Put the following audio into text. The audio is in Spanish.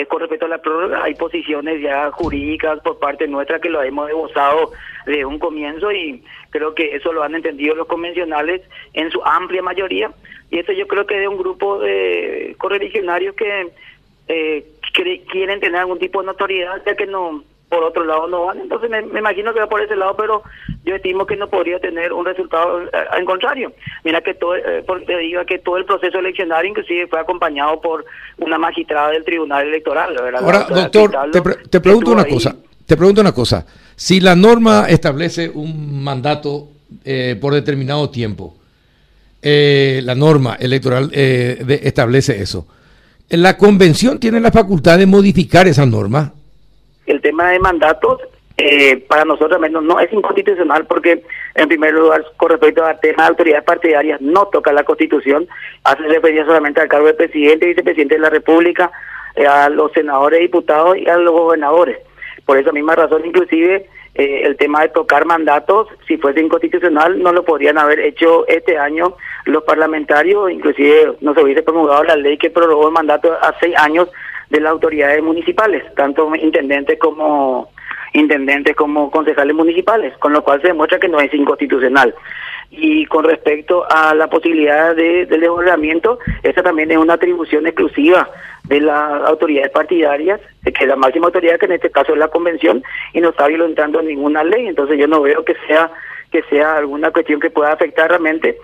es con respecto a la prórroga, hay posiciones ya jurídicas por parte nuestra que lo hemos debozado de un comienzo y creo que eso lo han entendido los convencionales en su amplia mayoría. Y eso yo creo que de un grupo de correligionarios que eh, quieren tener algún tipo de notoriedad, ya que no por otro lado no van. Entonces me, imagino que va por ese lado, pero yo estimo que no podría tener un resultado eh, al contrario. Mira que todo, eh, te digo que todo el proceso eleccionario inclusive fue acompañado por una magistrada del Tribunal Electoral. Ahora, doctor, te, pregunto una cosa. Te pregunto una cosa. Si la norma establece un mandato eh, por determinado tiempo, la norma electoral establece eso. La convención tiene la facultad de modificar esa norma el tema de mandatos eh, para nosotros menos no es inconstitucional porque en primer lugar con respecto al tema de autoridades partidarias no toca la constitución, hace referencia solamente al cargo de presidente vicepresidente de la república, eh, a los senadores, diputados y a los gobernadores. Por esa misma razón inclusive eh, el tema de tocar mandatos, si fuese inconstitucional, no lo podrían haber hecho este año los parlamentarios, inclusive no se hubiese promulgado la ley que prorrogó el mandato a seis años de las autoridades municipales, tanto intendentes como intendentes como concejales municipales, con lo cual se demuestra que no es inconstitucional. Y con respecto a la posibilidad de, del desbordamiento, esa también es una atribución exclusiva de las autoridades partidarias, que la máxima autoridad, que en este caso es la convención, y no está violentando ninguna ley. Entonces yo no veo que sea que sea alguna cuestión que pueda afectar realmente